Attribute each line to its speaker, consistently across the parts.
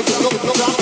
Speaker 1: Thank you.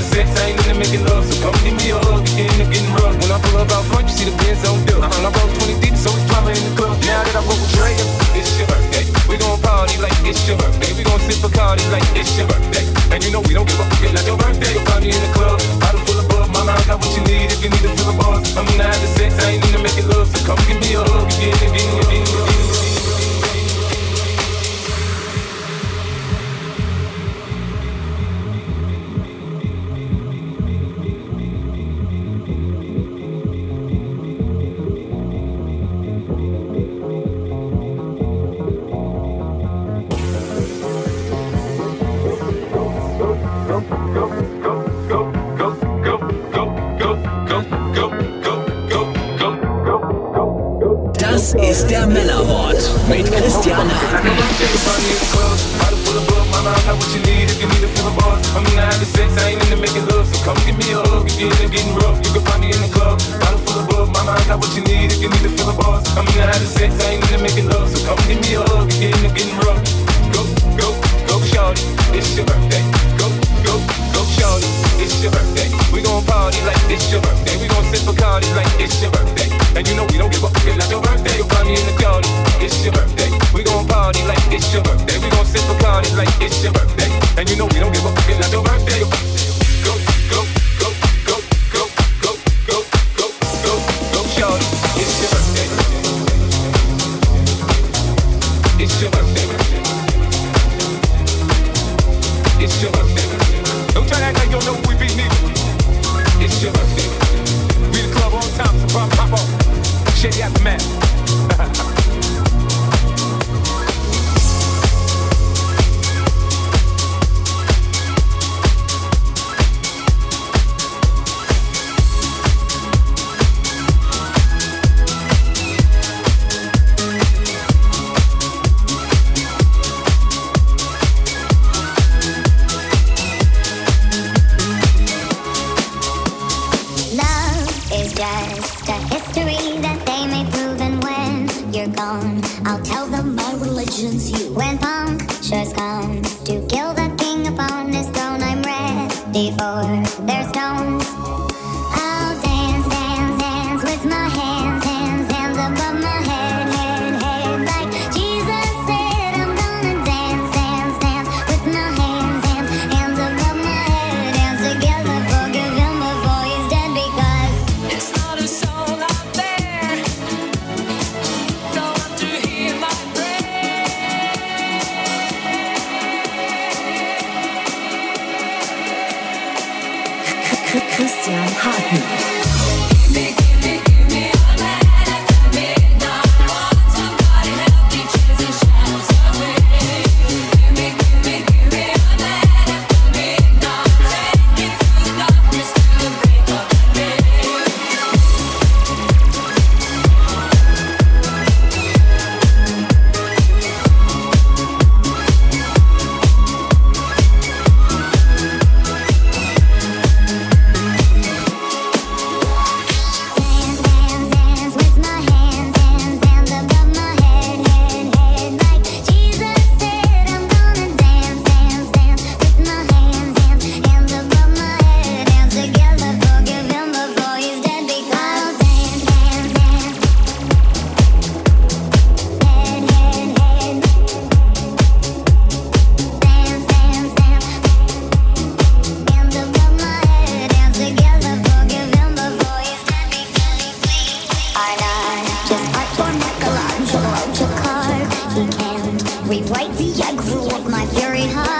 Speaker 1: the
Speaker 2: sex, I ain't into making love. So come give me a hug, you end up getting rough. When I pull up out front, you see the Benz on dub. When I roll 20 deep, so it's drama in the club. Now that I roll with Dre, it's your birthday. We gon' party like it's your birthday. We gon' sip Bacardi like it's your birthday. And you know we don't give a fuck, it's not your birthday. You'll find me in the club, bottle full of bug. Mama, I got what you need if you need to fill a buzz. I mean not
Speaker 3: rewrite the aggro of my fury heart.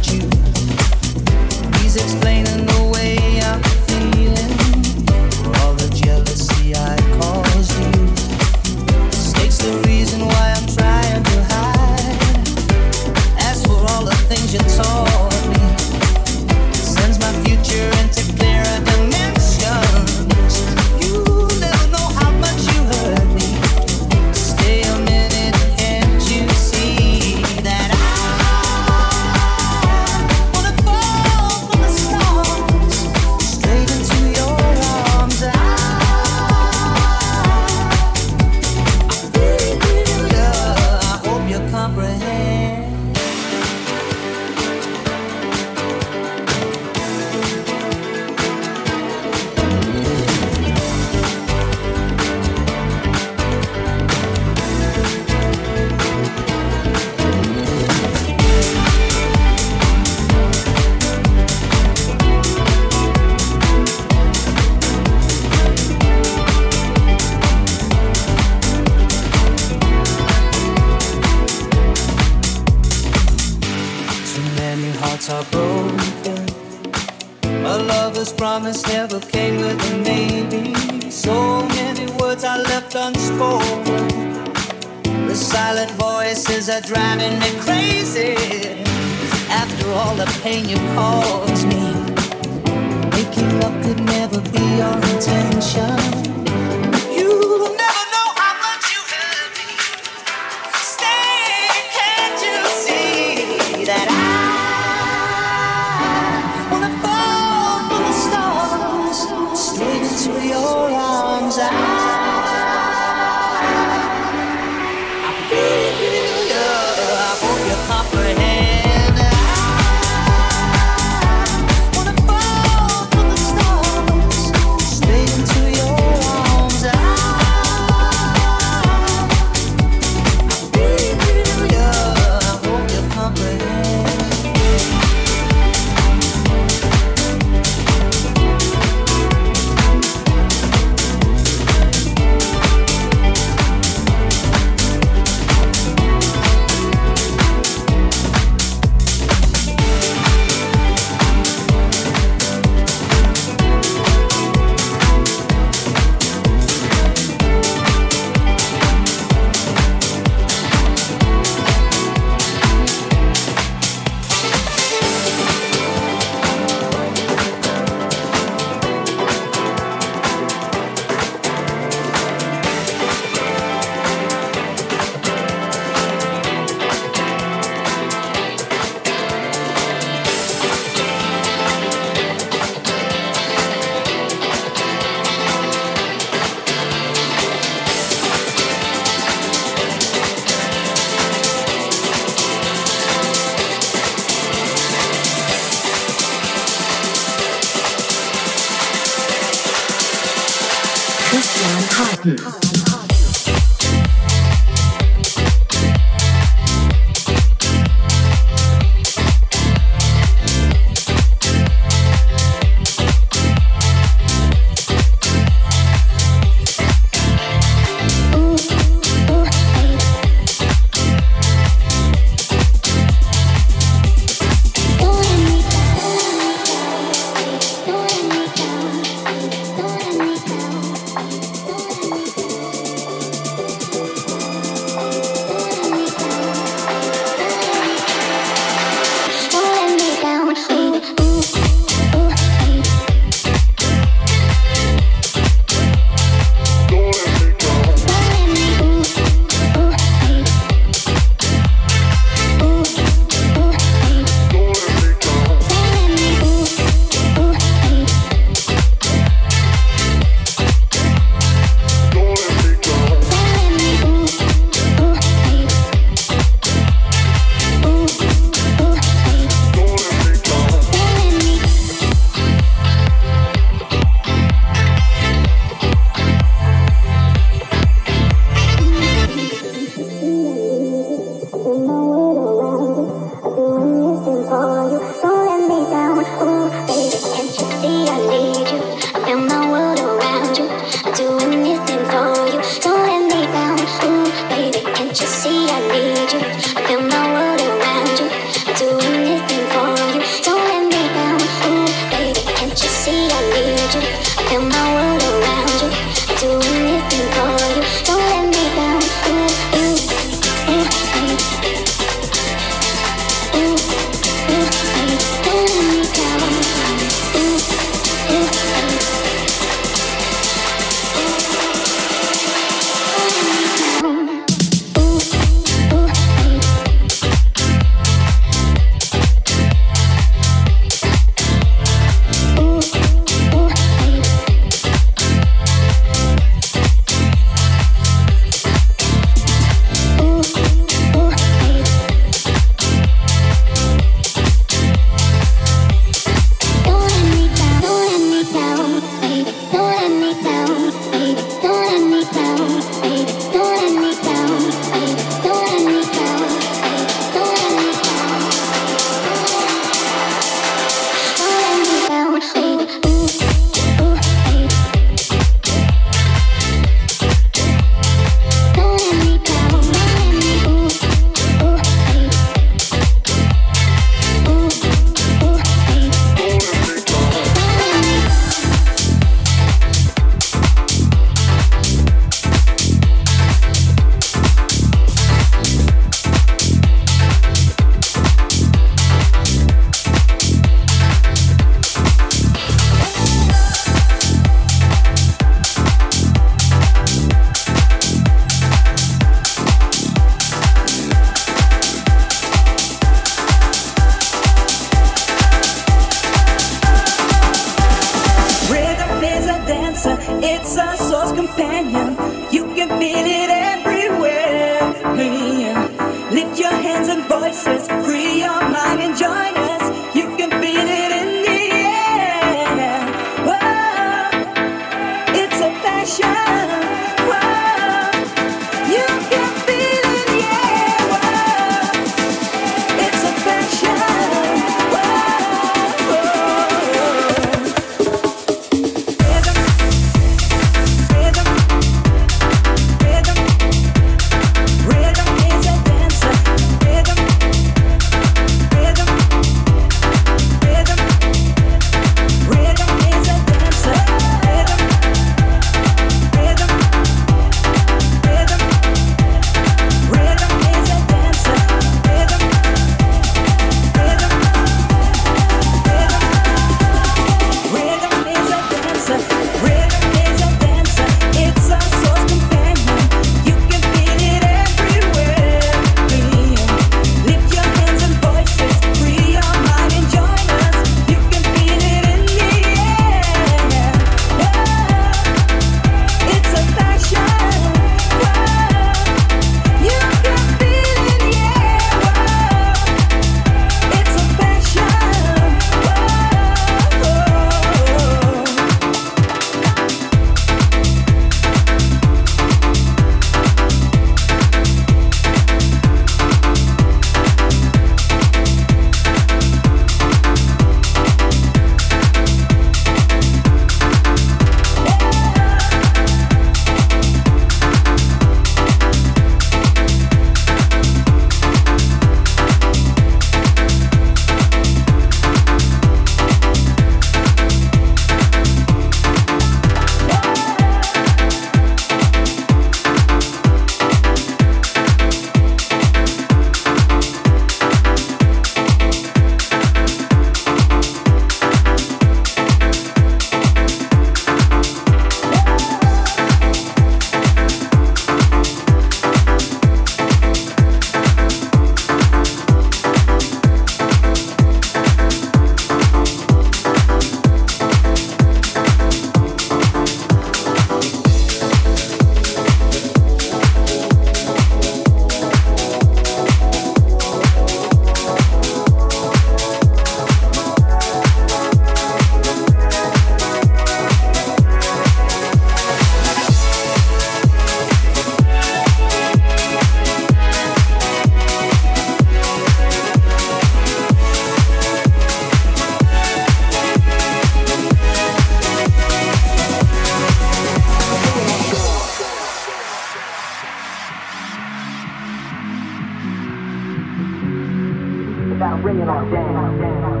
Speaker 4: about bringing our
Speaker 5: jam. down, down,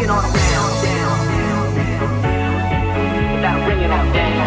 Speaker 5: down,
Speaker 3: down,
Speaker 6: down, down, down, without bringing us
Speaker 4: down.